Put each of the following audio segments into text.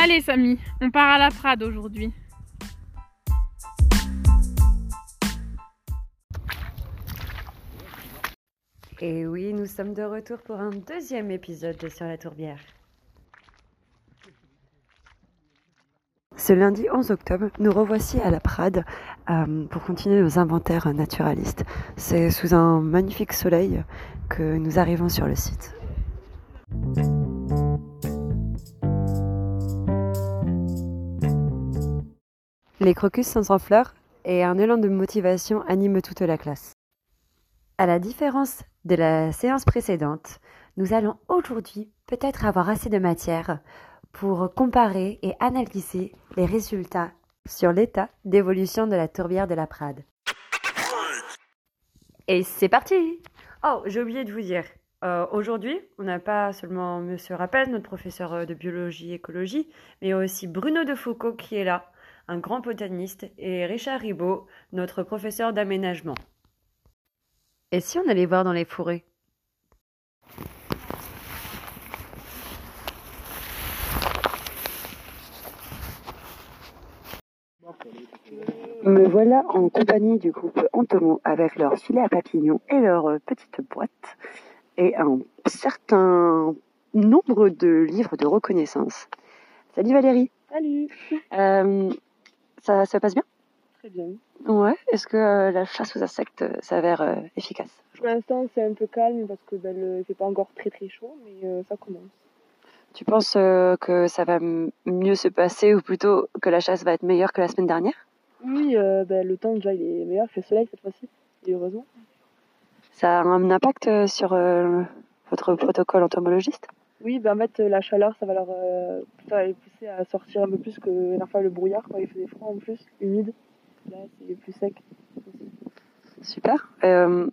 Allez Samy, on part à la Prade aujourd'hui. Et oui, nous sommes de retour pour un deuxième épisode de Sur la Tourbière. Ce lundi 11 octobre, nous revoici à la Prade euh, pour continuer nos inventaires naturalistes. C'est sous un magnifique soleil que nous arrivons sur le site. Les crocus sont en fleurs et un élan de motivation anime toute la classe. À la différence de la séance précédente, nous allons aujourd'hui peut-être avoir assez de matière pour comparer et analyser les résultats sur l'état d'évolution de la tourbière de la Prade. Et c'est parti Oh, j'ai oublié de vous dire, euh, aujourd'hui, on n'a pas seulement Monsieur Rappel, notre professeur de biologie écologie, mais aussi Bruno de Foucault qui est là, un grand botaniste, et Richard Ribot, notre professeur d'aménagement. Et si on allait voir dans les fourrés Me voilà en compagnie du groupe Antomo avec leur filet à papillons et leur euh, petite boîte et un certain nombre de livres de reconnaissance. Salut Valérie. Salut. Euh, ça se passe bien? Très bien. Ouais. Est-ce que euh, la chasse aux insectes euh, s'avère euh, efficace Pour l'instant, c'est un peu calme parce que ben, le- c'est pas encore très très chaud, mais euh, ça commence. Tu penses que ça va mieux se passer ou plutôt que la chasse va être meilleure que la semaine dernière? Oui, ben, le temps déjà il est meilleur, il fait soleil cette fois-ci, et heureusement. Ça a un impact sur votre protocole entomologiste? Oui, ben, en fait, la chaleur, ça va leur euh, ça va les pousser à sortir un peu plus que la fois le brouillard quand il faisait froid en plus, humide. Là, c'est plus sec. Super. Euh,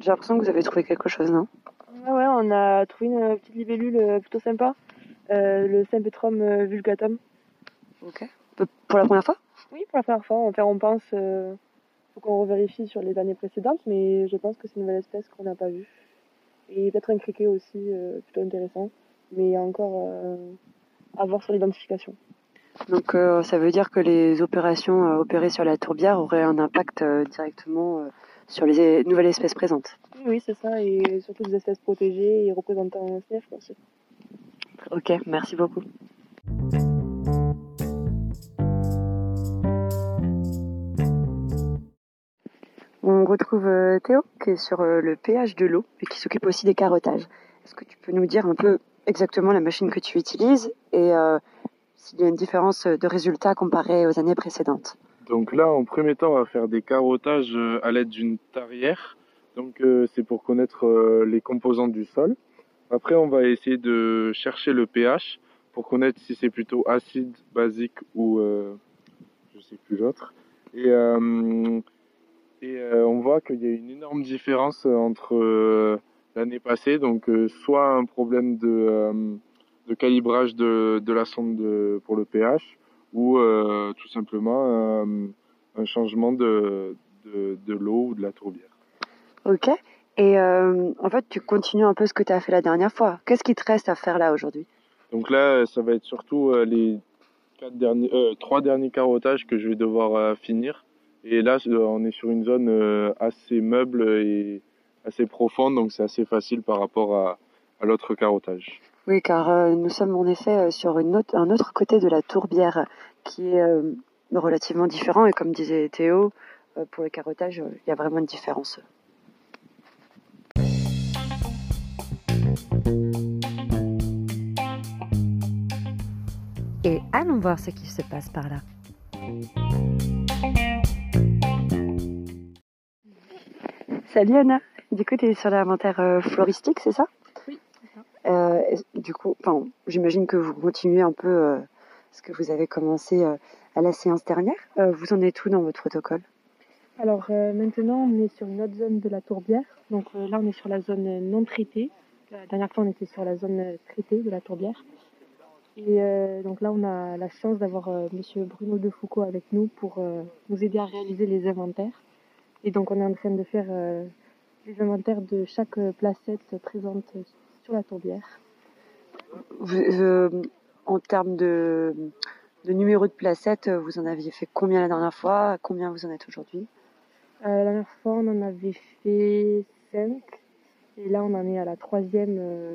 J'ai l'impression que vous avez trouvé quelque chose, non? Ouais, ouais, on a trouvé une euh, petite libellule euh, plutôt sympa, euh, le Sympetrum euh, vulgatum. Ok. Pour la première fois? Oui, pour la première fois, enfin, on pense, euh, faut qu'on revérifie sur les années précédentes, mais je pense que c'est une nouvelle espèce qu'on n'a pas vue. Et peut-être un criquet aussi, euh, plutôt intéressant, mais encore euh, à voir sur l'identification. Donc euh, ça veut dire que les opérations euh, opérées sur la tourbière auraient un impact euh, directement sur les nouvelles espèces présentes. Oui, c'est ça, et surtout des espèces protégées et représentant un SNEF aussi. Ok, merci beaucoup. On retrouve Théo qui est sur le pH de l'eau et qui s'occupe aussi des carottages. Est-ce que tu peux nous dire un peu exactement la machine que tu utilises et euh, s'il y a une différence de résultat comparée aux années précédentes Donc là, en premier temps, on va faire des carottages euh, à l'aide d'une tarière. Donc euh, c'est pour connaître les composantes du sol. Après, on va essayer de chercher le pH pour connaître si c'est plutôt acide, basique ou euh, je sais plus l'autre. Et, on voit qu'il y a une énorme différence entre l'année passée. Donc euh, soit un problème de, euh, de calibrage de, de la sonde de- pour le pH ou euh, tout simplement un changement de, de, de l'eau ou de la tourbière. Ok. Et euh, en fait, tu continues un peu ce que tu as fait la dernière fois. Qu'est-ce qui te reste à faire là aujourd'hui? Donc là, ça va être surtout euh, les quatre derniers, euh, trois derniers carottages que je vais devoir finir. Et là, on est sur une zone assez meuble et assez profonde, donc c'est assez facile par rapport à, à l'autre carottage. Oui, car euh, nous sommes en effet euh, sur une autre, un autre côté de la tourbière qui est euh, relativement différent. Et comme disait Théo, euh, pour le carottage, euh, il y a vraiment une différence. Et allons voir ce qui se passe par là. Salut Anna, du coup tu es sur l'inventaire euh, floristique, c'est ça? Oui. Euh, du coup, enfin, j'imagine que vous continuez un peu euh, ce que vous avez commencé euh, à la séance dernière. Vous en êtes où dans votre protocole? Alors maintenant, on est sur une autre zone de la tourbière. Donc là, on est sur la zone non traitée. La dernière fois, on était sur la zone traitée de la tourbière. Et donc là, on a la chance d'avoir Monsieur Bruno de Foucault avec nous pour nous aider à réaliser les inventaires. Et donc, on est en train de faire les inventaires de chaque euh, placette présente sur la tourbière. Vous- euh, en termes de, de numéro de placette, vous en aviez fait combien la dernière fois? Combien vous en êtes aujourd'hui? Euh, La dernière fois, on en avait fait 5. Et là, on en est à la troisième euh,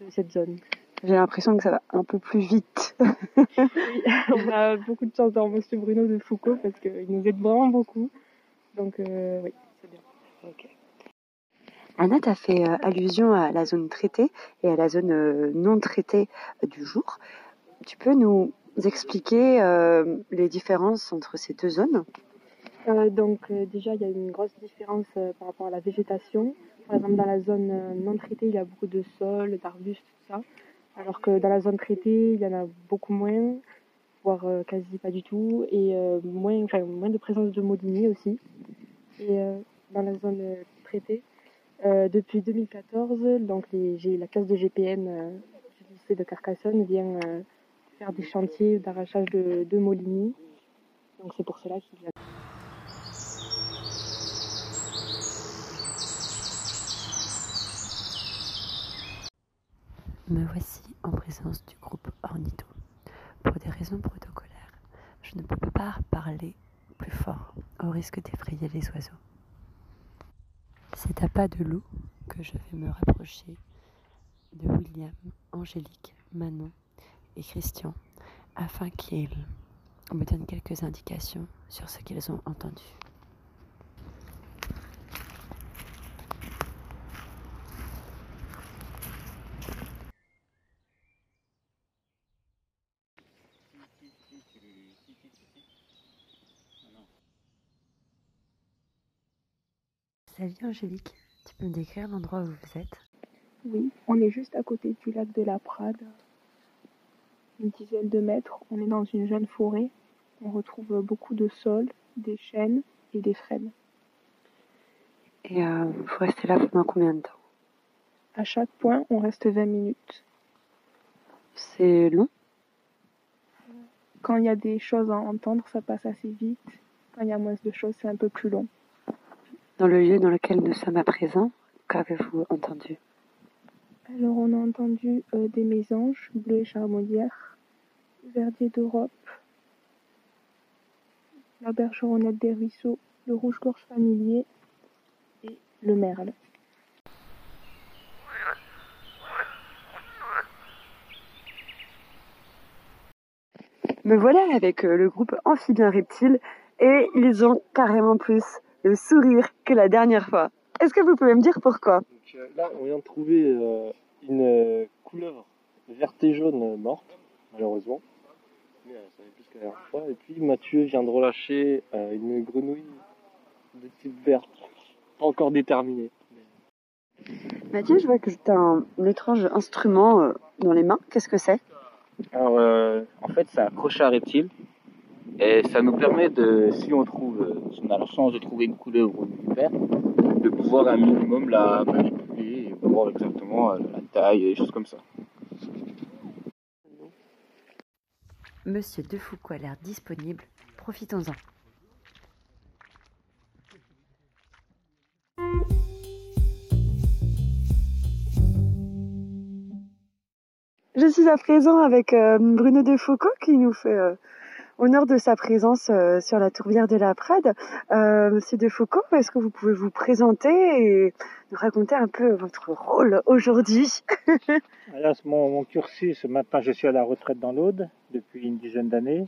de cette zone. J'ai l'impression que ça va un peu plus vite. oui, on a beaucoup de chance dans Monsieur Bruno de Foucault parce qu'il nous aide vraiment beaucoup. Donc euh, oui, c'est bien. Ok. Anna, as fait allusion à la zone traitée et à la zone non traitée du jour. Tu peux nous expliquer les différences entre ces deux zones? Euh, donc euh, déjà, il y a une grosse différence euh, par rapport à la végétation. Par exemple, dans la zone non traitée, il y a beaucoup de sols, d'arbustes, tout ça. Alors que dans la zone traitée, il y en a beaucoup moins, voire quasi pas du tout, et moins, moins de présence de moliniers aussi. Et dans la zone traitée, depuis 2014, donc les, la classe de GPN du lycée de Carcassonne vient faire des chantiers d'arrachage de, de. Donc c'est pour cela qu'il y a Me voici en présence du groupe Ornito. Pour des raisons protocolaires, je ne peux pas parler plus fort au risque d'effrayer les oiseaux. C'est à pas de loup que je vais me rapprocher de William, Angélique, Manon et Christian afin qu'ils me donnent quelques indications sur ce qu'ils ont entendu. Salut Angélique, tu peux me décrire l'endroit où vous êtes? Oui, on est juste à côté du lac de la Prade, une dizaine de mètres. On est dans une jeune forêt. On retrouve beaucoup de sols, des chênes et des frênes. Et euh, vous restez là pendant combien de temps? À chaque point, on reste 20 minutes. C'est long? Quand il y a des choses à entendre, ça passe assez vite. Quand il y a moins de choses, c'est un peu plus long. Dans le lieu dans lequel nous sommes à présent, qu'avez-vous entendu? Alors on a entendu euh, des mésanges, bleues et charbonnières, verdier d'Europe, la bergeronnette des ruisseaux, le rouge-gorge familier et le merle. Me voilà avec euh, le groupe Amphibien Reptile et ils ont carrément plus le sourire que la dernière fois. Est-ce que vous pouvez me dire pourquoi? Euh, Là, on vient de trouver euh, une euh, couleuvre verte et jaune morte, malheureusement. Mais ça plus qu'à la dernière fois. Et puis Mathieu vient de relâcher une grenouille de type verte, pas encore déterminée. Mathieu, je vois que tu as un, étrange instrument dans les mains. Qu'est-ce que c'est? Alors, en fait, c'est accroché à reptile. Et ça nous permet de, si on trouve, euh, si on a la chance de trouver une couleur ou une vipère, de pouvoir un minimum la manipuler et voir exactement euh, la taille et des choses comme ça. Monsieur Defoucault a l'air disponible, profitons-en. Je suis à présent avec euh, Bruno Defoucault qui nous fait honneur de sa présence euh, sur la tourbière de la Prade. Euh, Monsieur de Foucault, est-ce que vous pouvez vous présenter et nous raconter un peu votre rôle aujourd'hui? Alors, mon, cursus, maintenant je suis à la retraite dans l'Aude depuis une dizaine d'années.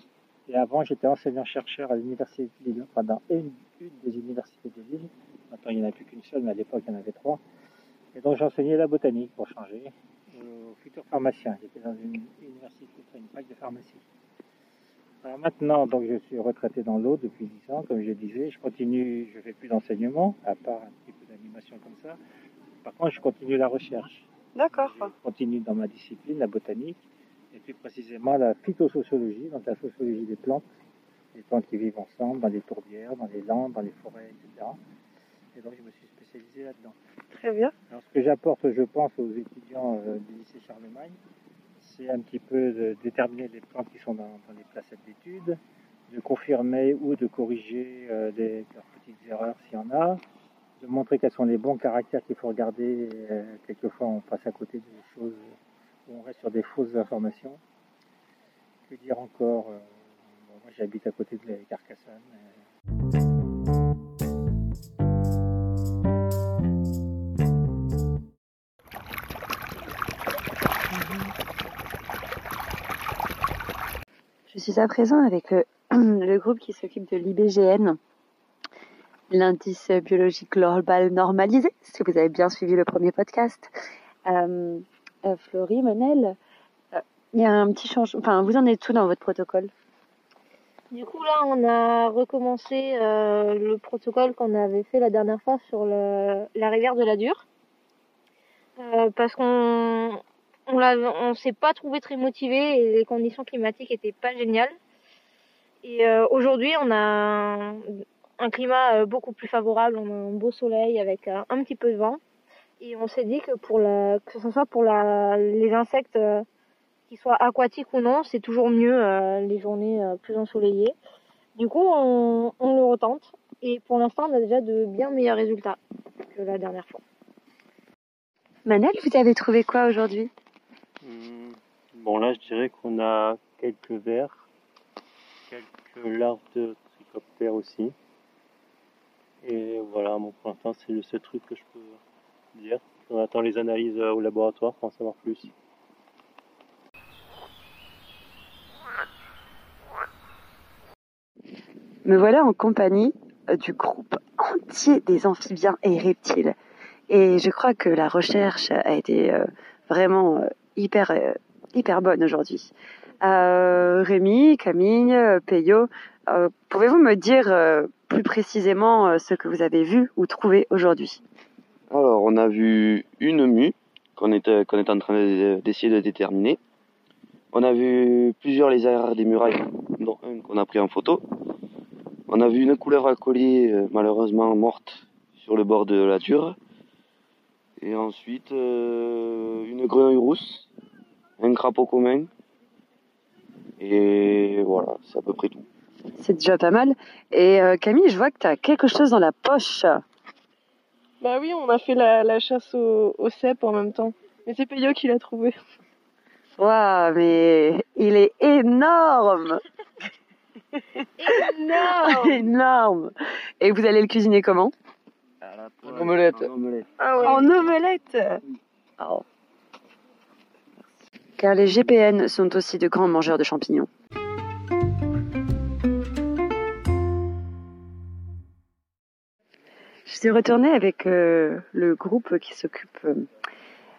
Et avant, j'étais enseignant-chercheur à l'Université de Lille, enfin dans une, des universités de Lille. Maintenant, il n'y en a plus qu'une seule, mais à l'époque, il y en avait trois. Et donc, j'enseignais la botanique pour changer aux futurs pharmaciens. J'étais dans une université, une fac de pharmacie. Alors maintenant, donc je suis retraité dans l'eau depuis 10 ans, comme je disais. Je continue, je fais plus d'enseignement, à part un petit peu d'animation comme ça. Par contre, je continue la recherche. D'accord. Je continue dans ma discipline, la botanique, et plus précisément la phytosociologie, donc la sociologie des plantes, les plantes qui vivent ensemble dans les tourbières, dans les landes, dans les forêts, etc. Et donc je me suis spécialisé là-dedans. Très bien. Alors ce que j'apporte, je pense, aux étudiants euh, du lycée Charlemagne, c'est un petit peu de déterminer les plantes qui sont dans, les placettes d'études, de confirmer ou de corriger euh, leurs petites erreurs s'il y en a, de montrer quels sont les bons caractères qu'il faut regarder. Euh, quelquefois, on passe à côté des choses, ou on reste sur des fausses informations. Que dire encore euh, Moi j'habite à côté de Carcassonne. Suis à présent avec le, le groupe qui s'occupe de l'IBGN, l'indice biologique global normalisé, si vous avez bien suivi le premier podcast. Euh, euh, Florie, Manel, euh, il y a un petit changement. Enfin, vous en êtes tout dans votre protocole? Du coup, là, on a recommencé euh, le protocole qu'on avait fait la dernière fois sur la rivière de la Dure. Euh, parce qu'on on, l'a- on s'est pas trouvé très motivé et les conditions climatiques étaient pas géniales. Et euh, aujourd'hui, on a un, climat euh, beaucoup plus favorable, on a un beau soleil avec euh, un petit peu de vent. Et on s'est dit que pour que ce soit pour les insectes qu'ils soient aquatiques ou non, c'est toujours mieux les journées plus ensoleillées. Du coup, on, on le retente et pour l'instant, on a déjà de bien meilleurs résultats que la dernière fois. Manel, vous avez trouvé quoi aujourd'hui? Bon, là, je dirais qu'on a quelques vers, quelques larves de trichoptères aussi. Et voilà, bon, pour c'est le seul truc que je peux dire. On attend les analyses euh, au laboratoire pour en savoir plus. Me voilà en compagnie euh, du groupe entier des amphibiens et reptiles. Et je crois que la recherche a été euh, vraiment hyper, euh, hyper bonne aujourd'hui. Euh, Rémi, Camille, Peyo, euh, pouvez-vous me dire euh, plus précisément ce que vous avez vu ou trouvé aujourd'hui? Alors, on a vu une mue qu'on qu'on est en train de- d'essayer de déterminer. On a vu plusieurs lézards des murailles, dont un qu'on a pris en photo. On a vu une couleur à collier, malheureusement morte, sur le bord de la Ture. Et ensuite, une grenouille rousse, un crapaud commun. Et voilà, c'est à peu près tout. C'est déjà pas mal. Et euh, Camille, je vois que tu as quelque chose dans la poche. Bah oui, on a fait la, la chasse au, au cèpe en même temps. Mais c'est Peyo qui l'a trouvé. Waouh, mais il est énorme Énorme Énorme Et vous allez le cuisiner comment? En omelette. Ah ouais. En omelette? Oh. Car les GPN sont aussi de grands mangeurs de champignons. Je suis retournée avec euh, le groupe qui s'occupe euh,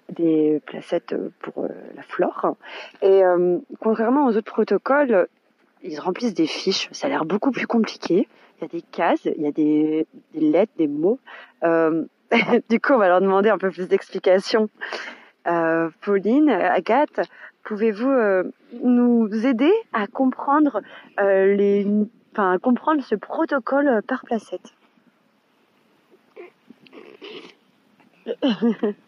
des placettes pour euh, la flore. Et contrairement aux autres protocoles, ils remplissent des fiches. Ça a l'air beaucoup plus compliqué. Il y a des cases, il y a des, lettres, des mots. Du coup, on va leur demander un peu plus d'explications. Euh, Pauline, Agathe, pouvez-vous euh, nous aider à comprendre euh, à comprendre ce protocole par placette?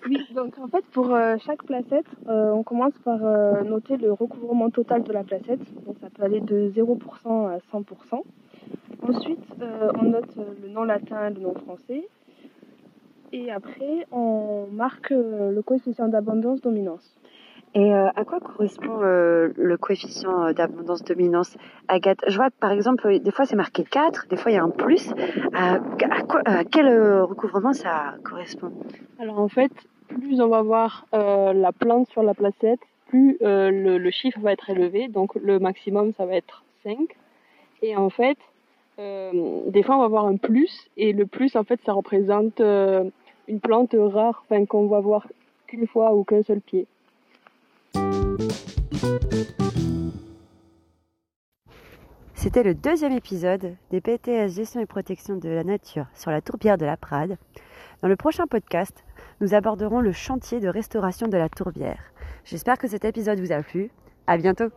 Oui, donc en fait, pour chaque placette, on commence par noter le recouvrement total de la placette. Donc ça peut aller de 0% à 100%. Ensuite, on note le nom latin et le nom français. Et après, on marque euh, le coefficient d'abondance-dominance. Et euh, à quoi correspond euh, le coefficient d'abondance-dominance, Agathe? Je vois que par exemple, des fois c'est marqué 4, des fois il y a un plus. À, à quoi, à quel recouvrement ça correspond? Alors en fait, plus on va voir euh, la plante sur la placette, plus euh, le, le chiffre va être élevé. Donc le maximum, ça va être 5. Et en fait, euh, des fois, on va voir un plus. Et le plus, en fait, ça représente euh, une plante rare, enfin qu'on va voir qu'une fois ou qu'un seul pied. C'était le deuxième épisode des PTS Gestion et Protection de la Nature sur la tourbière de la Prade. Dans le prochain podcast, nous aborderons le chantier de restauration de la tourbière. J'espère que cet épisode vous a plu. À bientôt!